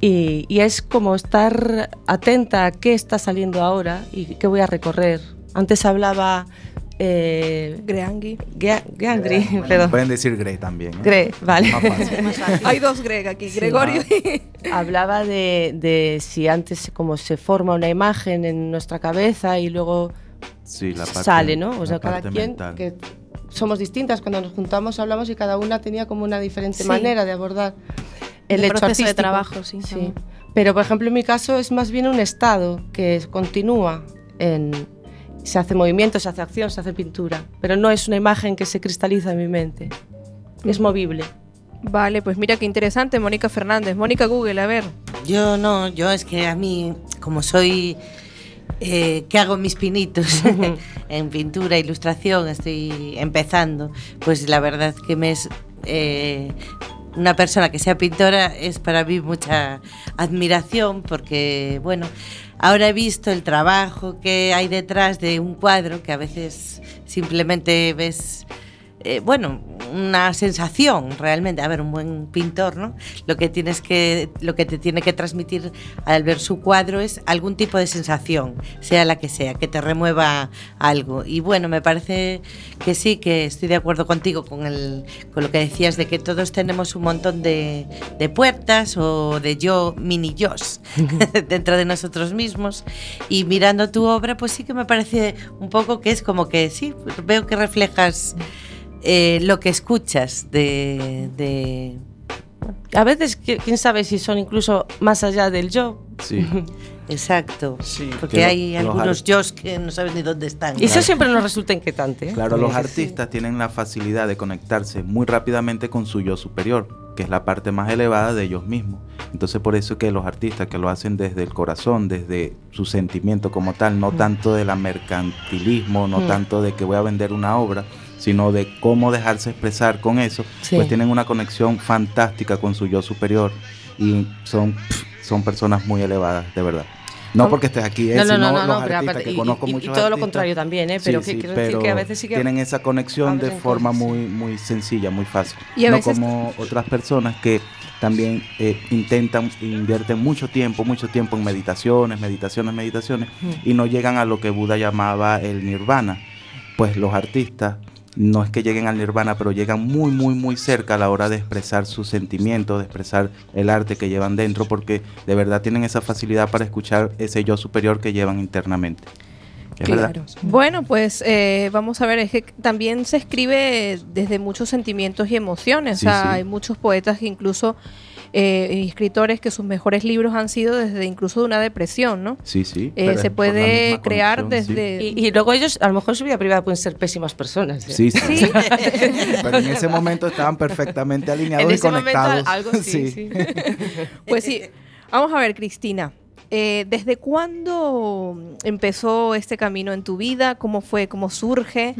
y, y es como estar atenta a qué está saliendo ahora y qué voy a recorrer. Antes hablaba... Eh, Geangri, *laughs* perdón. Pueden decir Grey también. ¿eh? Gre, vale. Más fácil. *laughs* Hay dos Greg aquí, Gregorio y... *laughs* Hablaba de, de si antes como se forma una imagen en nuestra cabeza y luego Sí, la parte- sale, ¿no? O sea, cada quien mental. que somos distintas cuando nos juntamos hablamos y cada una tenía como una diferente Sí. manera de abordar el El hecho proceso de trabajo, sí, también. Pero por ejemplo en mi caso es más bien un estado que continúa en se hace movimiento, se hace acción, se hace pintura, pero no es una imagen que se cristaliza en mi mente. Es movible. Vale, pues mira qué interesante, Mónica Fernández. Mónica Google, a ver. Yo no, yo es que a mí, como soy eh, que hago mis pinitos *laughs* en pintura, ilustración, estoy empezando, pues la verdad que me es eh, una persona que sea pintora es para mí mucha admiración porque, bueno, ahora he visto el trabajo que hay detrás de un cuadro que a veces simplemente ves eh, bueno, una sensación realmente. A ver, un buen pintor, ¿no? Lo que tienes que, lo que te tiene que transmitir al ver su cuadro es algún tipo de sensación, sea la que sea, que te remueva algo. Y bueno, me parece que sí, que estoy de acuerdo contigo con, el, con lo que decías de que todos tenemos un montón de, de puertas o de yo, mini yos, *laughs* dentro de nosotros mismos. Y mirando tu obra, pues sí que me parece un poco que es como que sí, veo que reflejas eh, lo que escuchas de, de- A veces, qui- quién sabe si son incluso más allá del yo. Sí. *laughs* Exacto. Porque Que lo- hay algunos yos que no sabes ni dónde están. Y eso siempre nos resulta inquietante. ¿eh? Claro, los Sí. artistas tienen la facilidad de conectarse muy rápidamente con su yo superior, que es la parte más elevada de ellos mismos. Entonces por eso que los artistas que lo hacen desde el corazón, desde su sentimiento como tal, no tanto de la mercantilismo, no Mm. tanto de que voy a vender una obra, sino de cómo dejarse expresar con eso, Sí. pues tienen una conexión fantástica con su yo superior y son, son personas muy elevadas, de verdad. No porque estés aquí, eh, No, los artistas aparte- que y- conozco y- y muchos todo lo contrario también, ¿eh? Pero que quiero decir que a veces sí que tienen esa conexión de forma muy muy sencilla, muy fácil. Y a no veces- como otras personas que también eh, intentan, invierten mucho tiempo, mucho tiempo en meditaciones, meditaciones, meditaciones, y no llegan a lo que Buda llamaba el nirvana. Pues los artistas no es que lleguen al nirvana, pero llegan muy, muy, muy cerca a la hora de expresar sus sentimientos, de expresar el arte que llevan dentro, porque de verdad tienen esa facilidad para escuchar ese yo superior que llevan internamente. Claro. Bueno, pues eh, vamos a ver, es que también se escribe desde muchos sentimientos y emociones. Sí, o sea, sí. hay muchos poetas que incluso, eh, escritores que sus mejores libros han sido desde incluso de una depresión, ¿no? Sí, sí. Eh, se puede crear conexión, sí. desde... Y, y luego ellos, a lo mejor en su vida privada pueden ser pésimas personas. ¿eh? Sí, sí. *laughs* Pero en ese momento estaban perfectamente alineados En y momento conectados. algo sí, sí. *laughs* Pues sí, vamos a ver, Cristina. Eh, ¿Desde cuándo empezó este camino en tu vida? ¿Cómo fue? ¿Cómo surge?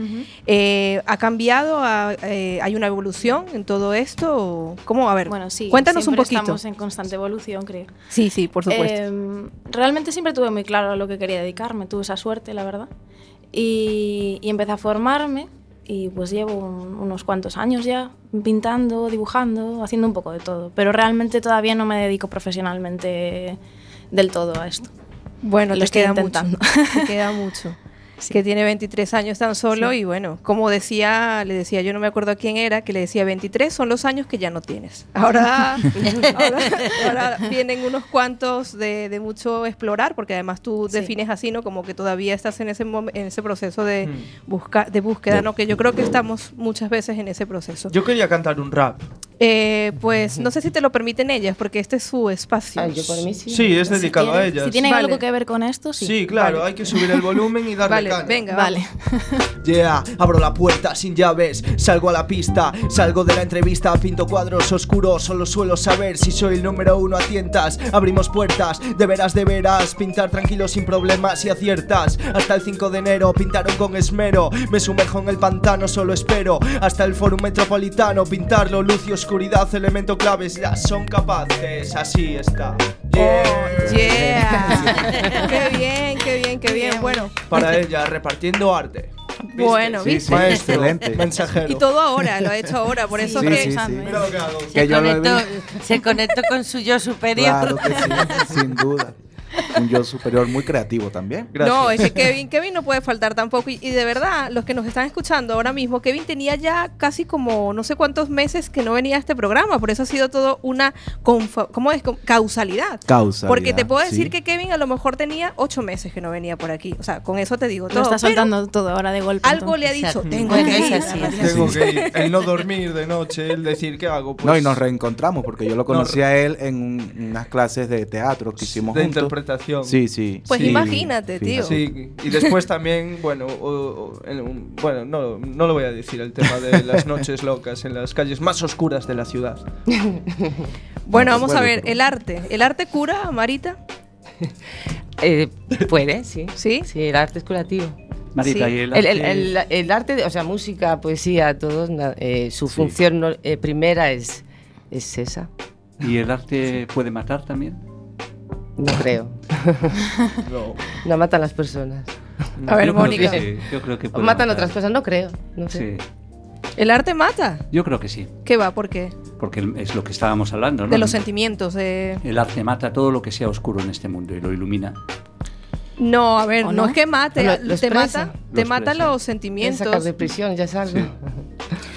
Eh, ¿Ha cambiado? ¿Ha- eh, ¿Hay una evolución en todo esto? ¿O ¿Cómo? A ver, Bueno, sí. cuéntanos un poquito. Estamos en constante evolución, creo. Sí, sí, por supuesto. Em, realmente siempre tuve muy claro a lo que quería dedicarme, tuve esa suerte, la verdad. Y, y empecé a formarme y pues llevo un- unos cuantos años ya pintando, dibujando, haciendo un poco de todo. Pero realmente todavía no me dedico profesionalmente del todo a esto. Bueno, lo te estoy queda intentando. mucho. *laughs* Te queda mucho. *laughs* Que tiene 23 años tan solo y bueno, como decía, le decía, yo no me acuerdo a quién era, que le decía 23 son los años que ya no tienes. Ahora, *laughs* ahora, ahora vienen unos cuantos de, de mucho explorar, porque además tú Sí. defines así, ¿no? Como que todavía estás en ese, en ese proceso de, Mm. busca, de búsqueda, ¿no? Que yo creo que estamos muchas veces en ese proceso. Yo quería cantar un rap. Eh, pues no sé si te lo permiten ellas, porque este es su espacio. Ay, yo por mí sí. Sí, es dedicado a tiene- ellas. Si tienen Vale. algo que ver con esto, sí. Sí, claro, Vale. hay que subir el volumen y darle Vale, caña. venga, Vale. *laughs* Yeah, abro la puerta sin llaves, salgo a la pista, salgo de la entrevista, pinto cuadros oscuros, solo suelo saber si soy el número uno a tientas. Abrimos puertas, de veras, de veras, pintar tranquilo sin problemas y aciertas. Hasta el 5 de enero pintaron con esmero, me sumerjo en el pantano, solo espero. Hasta el foro metropolitano, pintarlo, luz y oscuridad, elemento claves, ya son capaces, así está. Oh, yeah. qué bien, qué bien, qué bien. Bueno, Para ella, repartiendo arte. ¿Viste? Bueno, Sí, ¿viste? sí, Maestro, excelente. mensajero. y todo ahora, lo ha hecho ahora, por eso Sí, que sí, sí. Mira lo que hago. Que yo lo he Conectó- se conectó con su yo superior. Claro que sí, sin duda. Un yo superior muy creativo también. Gracias. No, es que Kevin, Kevin no puede faltar tampoco. Y, y de verdad, los que nos están escuchando ahora mismo, Kevin tenía ya casi como no sé cuántos meses que no venía a este programa. Por eso ha sido todo una ¿cómo es? Causalidad. Causalidad, Porque te puedo decir sí. que Kevin a lo mejor tenía ocho meses que no venía por aquí. O sea, con eso te digo todo. Lo está soltando todo ahora de golpe. algo le ha dicho, tengo que ir. Tengo que ir. El no dormir de noche, el decir qué hago. Pues, No, y nos reencontramos porque yo lo conocí a él en un- unas clases de teatro que hicimos de juntos. Interpretación. Sí, sí. Pues sí, imagínate, tío. Sí, y después también, bueno, o- o en un- bueno, no, no lo voy a decir, el tema de las noches locas en las calles más oscuras de la ciudad. *laughs* Bueno, No, vamos a ver, el arte. ¿El arte cura, Marita? *laughs* Eh, puede, sí. ¿Sí? Sí, el arte es curativo. Marita, Sí. y el arte, el- el- el arte, o sea, música, poesía, todo, eh, su función eh, primera es, es esa. ¿y el arte puede matar también? No creo. *laughs* No. No matan las personas. A ver, Mónica. sí, yo creo que O puede matan matar. otras cosas, no creo. No sé. Sí, ¿El arte mata? yo creo que sí, ¿Qué va? ¿Por qué? porque es lo que estábamos hablando, ¿no? De los sentimientos. de- El arte mata todo lo que sea oscuro en este mundo y lo ilumina. No, a ver, ¿O no? no? es que mate, Lo- lo te expresa. mata, te Lo mata los sentimientos. sacar de prisión, ya es algo.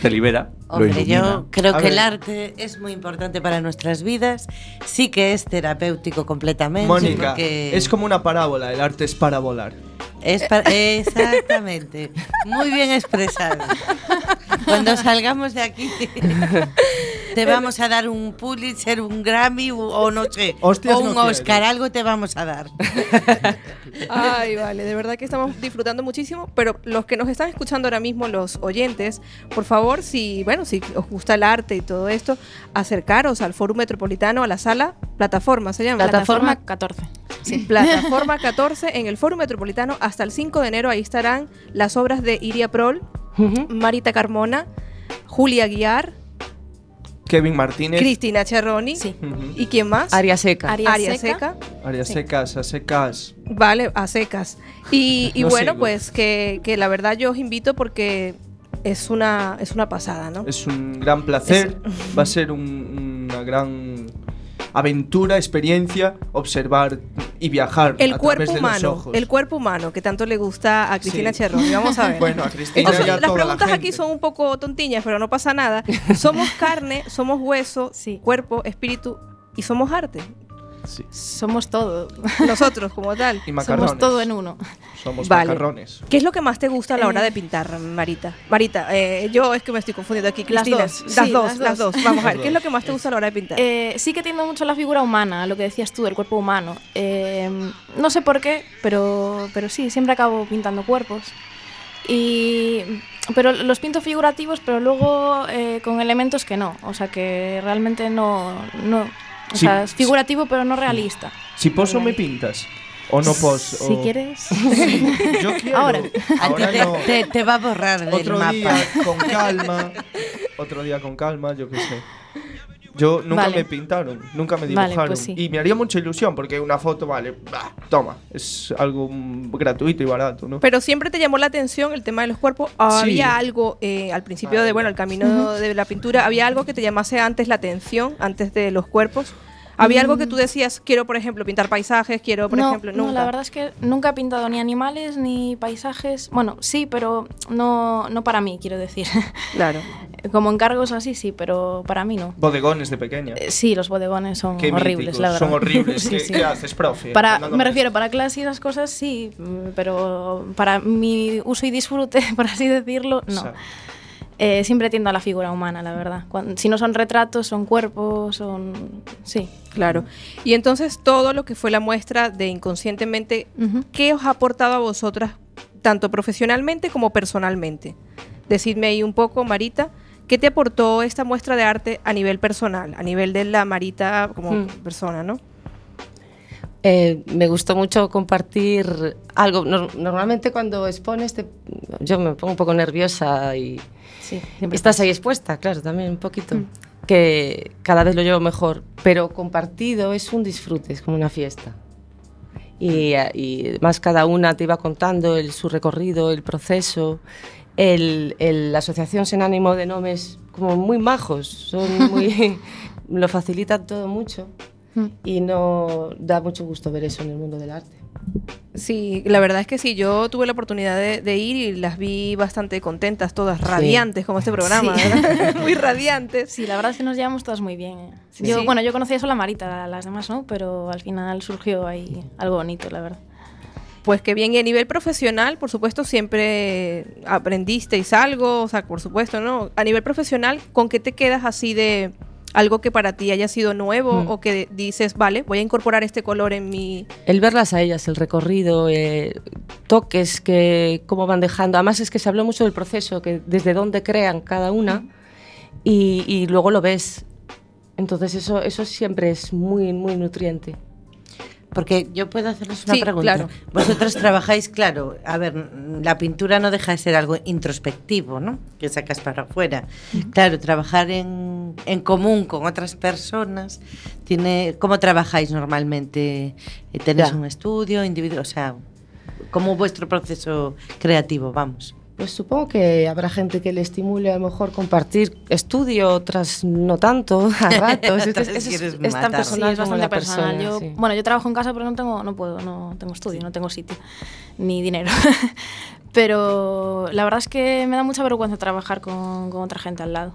Te libera. Hombre, yo creo A que el arte es muy importante para nuestras vidas. Sí que es terapéutico completamente. Mónica, porque es como una parábola, el arte es para volar. es pa- *laughs* exactamente. Muy bien expresado. Cuando salgamos de aquí, *laughs* te vamos a dar un Pulitzer, un Grammy o no sé, Hostias o no un quiero. Oscar, algo te vamos a dar. *laughs* Ay, vale, de verdad que estamos disfrutando muchísimo, pero los que nos están escuchando ahora mismo, los oyentes, por favor, si, bueno, si os gusta el arte y todo esto, acercaros al Foro Metropolitano, a la sala, plataforma se llama. Plataforma 14. Sí, plataforma *laughs* 14 en el Foro Metropolitano hasta el 5 de enero. Ahí estarán las obras de Iria Prol, Marita Carmona, Julia Guiar, Kevin Martínez. Cristina Cherroni. Sí. ¿Y quién más? Aria seca. Aria Aria Seca. Seca. Arias secas, a secas. Vale, a secas. Y, y No bueno, sigo. pues que, que la verdad yo os invito porque es una, es una pasada, ¿no? Es un gran placer, va a ser un- una gran aventura, experiencia, observar y viajar El a cuerpo través de los humano, ojos. el cuerpo humano que tanto le gusta a Cristina Sí. Vamos a ver. Bueno, a Cristina Entonces, y a las toda la preguntas aquí son un poco tontiñas, pero no pasa nada. Somos carne, somos hueso, Sí. cuerpo, espíritu y somos arte. Sí. Somos todo. Nosotros como tal. Y macarrones. Somos todo en uno. Somos Vale. macarrones. ¿Qué es lo que más te gusta a la hora Eh. de pintar, Marita? Marita, eh, yo es que me estoy confundiendo aquí. Las Cristina. dos, Las sí, dos, las las dos. dos. Vamos a ver, ¿qué es dos. lo que más te gusta a la hora de pintar? Eh, sí que tiendo mucho la figura humana, lo que decías tú, del cuerpo humano. Eh, no sé por qué, pero, pero sí, siempre acabo pintando cuerpos. Y, pero los pinto figurativos, pero luego eh, con elementos que no. O sea, que realmente no... no o Sí. sea, es figurativo, pero no realista. Si poso me pintas o no pos. Si o- quieres... Sí, *laughs* yo quiero. Ahora. Ahora te, no. te- te va a borrar del Otro mapa. día con calma. *laughs* Otro día con calma, yo qué sé. Yo nunca Vale. me pintaron, nunca me Vale, dibujaron. pues sí. Y me haría mucha ilusión porque una foto, vale, bah, toma, es algo gratuito y barato, ¿no? Pero siempre te llamó la atención el tema de los cuerpos. Había Sí. algo eh, al principio de, Vale. bueno, el camino de la pintura, había algo que te llamase antes la atención, antes de los cuerpos. Había algo que tú decías, quiero, por ejemplo, pintar paisajes, quiero, por no, ejemplo, no, nunca. la verdad es que nunca he pintado ni animales ni paisajes. Bueno, sí, pero no, no para mí, quiero decir. *laughs* Claro. Como encargos así, sí, pero para mí no. Bodegones de pequeña. Eh, Sí, los bodegones son Qué horribles, míticos, la verdad. Son horribles. *laughs* Sí, ¿Qué, sí. qué haces, profe? Para, me refiero, para clase y esas cosas sí, mm, pero para mi uso y disfrute, *laughs* por así decirlo, O no. sea, Eh, siempre tiendo a la figura humana, la verdad. Si no son retratos, son cuerpos, son... Sí. Claro. Y entonces todo lo que fue la muestra de inconscientemente. ¿qué os ha aportado a vosotras, tanto profesionalmente como personalmente? Decidme ahí un poco, Marita, ¿qué te aportó esta muestra de arte a nivel personal, a nivel de la Marita como Hmm. persona, ¿no? Eh, me gustó mucho compartir algo. Nor- normalmente cuando expones, te- yo me pongo un poco nerviosa y Sí, estás ahí expuesta, claro, también un poquito. Mm. que cada vez lo llevo mejor, pero compartido es un disfrute, es como una fiesta. Y, y más cada una te iba contando el, su recorrido, el proceso. El, el- la asociación sin ánimo de nomes como muy majos, son muy, *laughs* *laughs* lo facilitan todo mucho Mm. y no da mucho gusto ver eso en el mundo del arte. Sí, la verdad es que sí, yo tuve la oportunidad de, de ir y las vi bastante contentas, todas radiantes como este programa, Sí. ¿verdad? *laughs* *laughs* Muy radiantes. Sí, la verdad es que nos llevamos todas muy bien. ¿eh? Sí. Yo, Sí. Bueno, yo conocía solo a Marita, las demás no, pero al final surgió ahí algo bonito, la verdad. Pues que bien, y a nivel profesional, por supuesto, siempre aprendisteis algo, o sea, por supuesto, ¿no? A nivel profesional, ¿con qué te quedas así de algo que para ti haya sido nuevo Mm. o que dices, vale, voy a incorporar este color en mi... El verlas a ellas, el recorrido, eh, toques que cómo van dejando. Además es que se habló mucho del proceso, que desde dónde crean cada una y, y luego lo ves. Entonces eso, eso siempre es muy, muy nutriente. Porque yo puedo hacerles una Sí, pregunta. claro. Vosotros trabajáis, claro, a ver, la pintura no deja de ser algo introspectivo, ¿no? Que sacas para afuera. Claro, trabajar en, en común con otras personas, tiene, ¿cómo trabajáis normalmente? ¿Tenéis Ya. un estudio individual? O sea, ¿cómo vuestro proceso creativo, vamos? Pues supongo que habrá gente que le estimule a lo mejor compartir estudio, otras no tanto, *laughs* a ratos. Es, es- quieres es tan personal sí, es como bastante la personal. persona. Yo, sí. Bueno, yo trabajo en casa, pero no tengo, no puedo, no tengo estudio, no tengo sitio, ni dinero. *laughs* pero la verdad es que me da mucha vergüenza trabajar con, con otra gente al lado.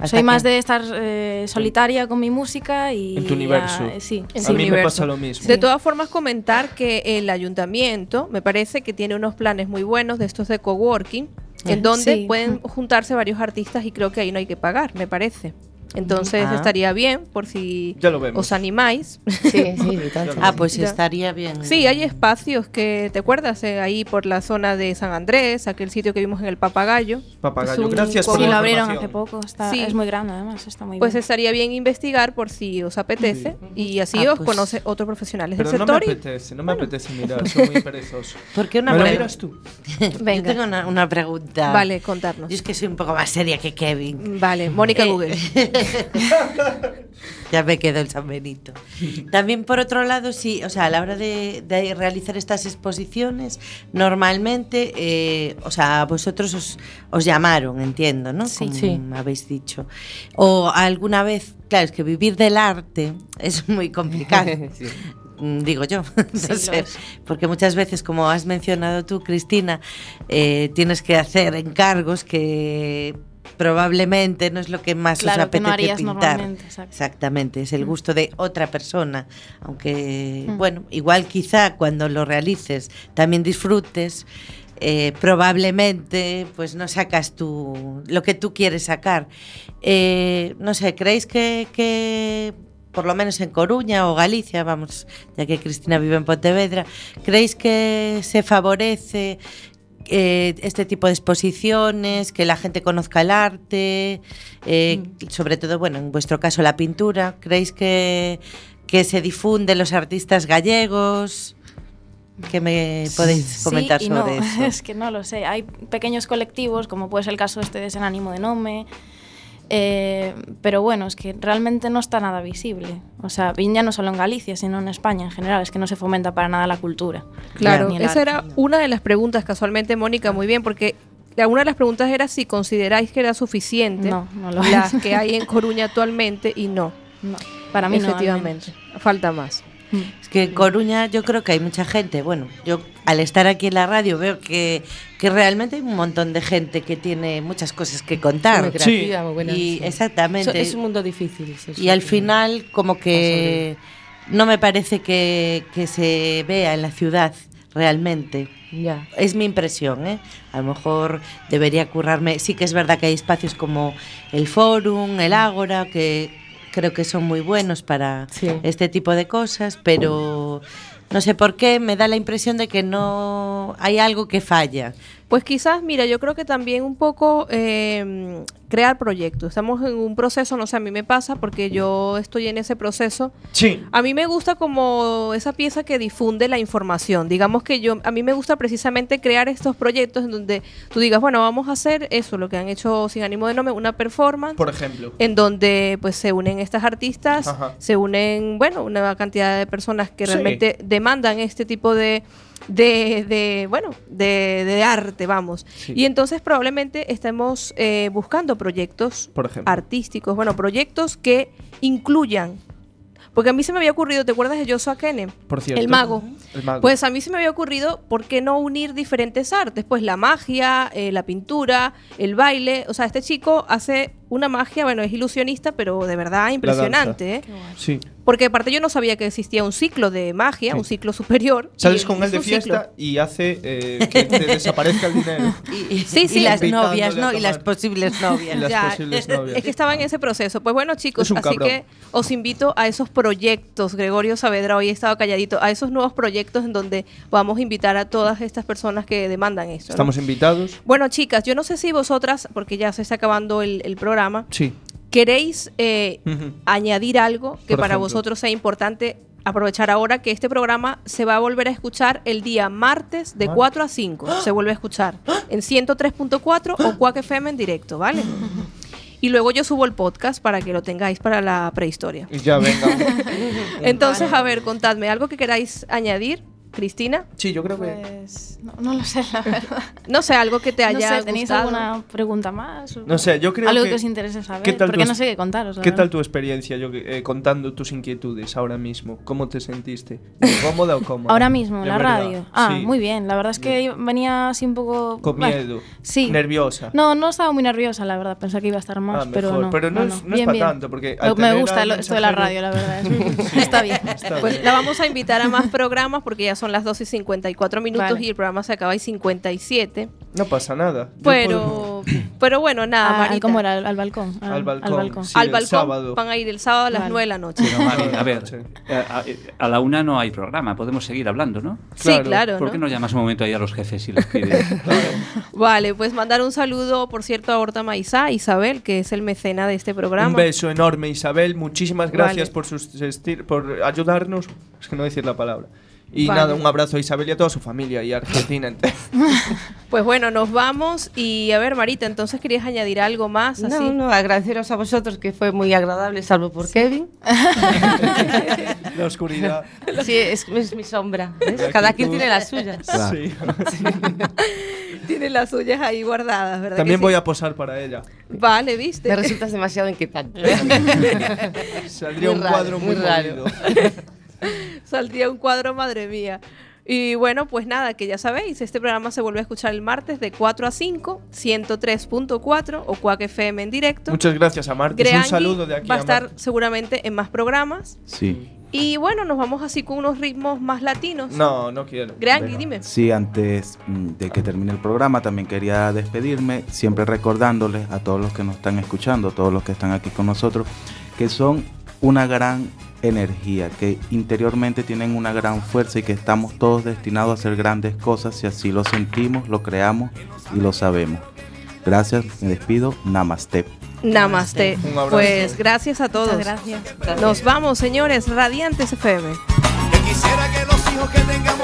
Hasta Soy más que- de estar eh, solitaria con mi música y... En tu universo. ya, eh, sí, En a su mí me universo. pasa lo mismo. De todas formas, comentar que el ayuntamiento me parece que tiene unos planes muy buenos de estos de coworking, en donde Sí. pueden juntarse varios artistas y creo que ahí no hay que pagar, me parece. Entonces Ah. estaría bien por si Ya lo vemos. os animáis. Sí, sí, *laughs* tanto. Ah, pues Ya. estaría bien. Sí, hay espacios que, ¿te acuerdas? Eh, ahí por la zona de San Andrés, aquel sitio que vimos en el Papagayo. Papagayo, un gracias por Sí, la lo abrieron hace poco, está, Sí. es muy grande además, está muy Pues bien. estaría bien investigar por si os apetece y así Ah, os pues- conoce otros profesionales Pero del no me sector. y- apetece, no me apetece mirar, soy muy perezoso. *laughs* ¿Por qué una ¿Me lo pregunta? miras tú? *laughs* Yo Venga. tengo una, una pregunta. Vale, contarnos. Yo es que soy un poco más seria que Kevin. Vale, Mónica Eh, Google. *laughs* ya me quedó el San Benito. También, por otro lado, sí, o sea, a la hora de, de realizar estas exposiciones, normalmente, eh, o sea, vosotros os, os llamaron, entiendo, ¿no? Sí. Como Sí. habéis dicho. O alguna vez, claro, es que vivir del arte es muy complicado. *laughs* Sí. Mm, digo yo. *laughs* Sí, sé, porque muchas veces, como has mencionado tú, Cristina, eh, tienes que hacer encargos que probablemente no es lo que más os que apetece no harías pintar. Exactamente, es el gusto de otra persona. Aunque, Mm. bueno, igual quizá cuando lo realices también disfrutes. eh, probablemente pues no sacas tú lo que tú quieres sacar. Eh, no sé, ¿creéis que, que por lo menos en Coruña o Galicia, vamos, ya que Cristina vive en Pontevedra, ¿creéis que se favorece eh, este tipo de exposiciones, que la gente conozca el arte, eh, sobre todo, bueno, en vuestro caso la pintura? ¿Creéis que, que se difunde los artistas gallegos? ¿Qué me podéis Sí comentar y sobre no, *laughs* eso? Es que no lo sé. Hay pequeños colectivos, como puede ser el caso este de Sin Ánimo de Nome. Eh, pero bueno, es que realmente no está nada visible. O sea, ya no solo en Galicia, sino en España en general, es que no se fomenta para nada la cultura. Claro, esa arte. era una de las preguntas, casualmente, Mónica, muy bien, porque una de las preguntas era si consideráis que era suficiente No, no lo las es. que hay en Coruña actualmente y no. No, para mí Efectivamente, falta más. menos. Que en Coruña yo creo que hay mucha gente, bueno, yo al estar aquí en la radio veo que, que realmente hay un montón de gente que tiene muchas cosas que contar. Buena, Y sí. exactamente. Es, es un mundo difícil. sí, sí. Y al final como que no me parece que, que se vea en la ciudad realmente. Ya. Es mi impresión, ¿eh? A lo mejor debería currarme. Sí que es verdad que hay espacios como el Forum, el Ágora, que creo que son muy buenos para Sí. este tipo de cosas, pero no sé por qué me da la impresión de que no hay algo que falla. Pues quizás, mira, yo creo que también un poco eh, crear proyectos. Estamos en un proceso, no sé, a mí me pasa porque yo estoy en ese proceso. Sí. A mí me gusta como esa pieza que difunde la información. Digamos que yo, a mí me gusta precisamente crear estos proyectos en donde tú digas, bueno, vamos a hacer eso, lo que han hecho sin ánimo de nombre, una performance. Por ejemplo. En donde pues se unen estas artistas, Ajá. se unen, bueno, una cantidad de personas que Sí. realmente demandan este tipo de, de, de, bueno, de, de arte, vamos. Sí. Y entonces probablemente estemos eh, buscando proyectos Por ejemplo. artísticos, bueno, proyectos que incluyan. Porque a mí se me había ocurrido, ¿te acuerdas de Joshua Kene? Por cierto. El mago. El mago. Pues a mí se me había ocurrido, ¿por qué no unir diferentes artes? Pues la magia, eh, la pintura, el baile. O sea, este chico hace una magia, bueno, es ilusionista, pero de verdad impresionante. ¿eh? Sí. Porque aparte yo no sabía que existía un ciclo de magia, Sí. un ciclo superior. Sales y con él de un ciclo. fiesta y hace eh, que te desaparezca el dinero. *laughs* Y, y- Sí, y sí. las novias, ¿no? Y las posibles novias. Y las Ya, posibles novias. Es que estaba en ese proceso. Pues bueno, chicos, así cabrón. que os invito a esos proyectos. Gregorio Saavedra hoy ha estado calladito. A esos nuevos proyectos en donde vamos a invitar a todas estas personas que demandan esto. ¿no? Estamos invitados. Bueno, chicas, yo no sé si vosotras, porque ya se está acabando el, el programa, Sí. queréis eh, añadir algo que Por para ejemplo. vosotros sea importante aprovechar ahora que este programa se va a volver a escuchar el día martes de Mar- 4 a 5. Se vuelve a escuchar en 103.4 o Quack FM en directo, ¿vale? *laughs* Y luego yo subo el podcast para que lo tengáis para la prehistoria. Y ya venga. *laughs* Entonces, a ver, contadme algo que queráis añadir, Cristina. Sí, yo creo que. Pues no, no lo sé, la *laughs* verdad. No sé, algo que te No haya sé, ¿tenéis gustado. alguna pregunta más? o- No sé, yo creo Algo que. que os interese saber. ¿Qué tal porque tu no es- sé qué contaros. ¿Qué verdad. tal tu experiencia yo, eh, contando tus inquietudes ahora mismo? ¿Cómo te sentiste? ¿Cómoda o cómoda? Ahora mismo, en la verdad. radio. Ah, Sí. muy bien. La verdad es que venía así un poco. Con bueno, miedo. Sí. Nerviosa. No, no estaba muy nerviosa, la verdad. Pensé que iba a estar más, Ah, pero no. Pero no, no, es, no es Bien, para bien. tanto, porque. Me- al Me tener gusta lo- esto de la radio, la verdad. *laughs* es- Está bien. Pues bien. la vamos a invitar a más *laughs* programas porque ya son las 2 y 54 minutos Vale. y el programa se acaba y 57. No pasa nada. Pero, pero bueno, nada, Ah, Marita. al- ¿Cómo era? Al, al balcón. Ah, Al balcón, sí. Al el balcón sábado. van a ir el sábado a las Vale. 9 de la noche. Pero, Mari, a ver, eh, a, a la una no hay programa, podemos seguir hablando, ¿no? Sí, Claro. claro. ¿Por ¿no? qué no llamas un momento ahí a los jefes y les pides? *laughs* Vale, pues mandar un saludo, por cierto, a Horta Maizá, Isabel, que es el mecena de este programa. Un beso enorme, Isabel. Muchísimas gracias Vale. por, por ayudarnos. Es que no decir la palabra. Y Vale. nada, un abrazo a Isabel y a toda su familia y a Argentina entera. *laughs* Pues bueno, nos vamos y a ver, Marita, entonces querías añadir algo más así. No, no, agradeceros a vosotros que fue muy agradable, salvo por Kevin. *laughs* la oscuridad. Sí, es, es mi sombra. ¿ves? La Cada quien tiene las suyas. Claro. *laughs* Sí. Tiene las suyas ahí guardadas, ¿verdad? También que voy sí? a posar para ella. Vale, viste. Me resultas demasiado inquietante. Saldría Muy un raro, cuadro muy, muy raro. *laughs* Saldría un cuadro, madre mía. Y bueno, pues nada, que ya sabéis, este programa se vuelve a escuchar el martes de 4 a 5, 103.4 o Quack FM en directo. Muchas gracias a Martes. Greangui Un saludo de aquí va a estar Martes. seguramente en más programas. Sí. Y bueno, nos vamos así con unos ritmos más latinos. No, no quiero. Greangui, Venga. dime. Sí, antes mm, de que termine el programa también quería despedirme, siempre recordándoles a todos los que nos están escuchando, a todos los que están aquí con nosotros, que son una gran energía, que interiormente tienen una gran fuerza y que estamos todos destinados a hacer grandes cosas si así lo sentimos, lo creamos y lo sabemos. Gracias, me despido, namaste. Namaste. Un. Pues gracias a todos. Muchas gracias. Nos vamos, señores. Radiantes FM. Que quisiera que los hijos que tenga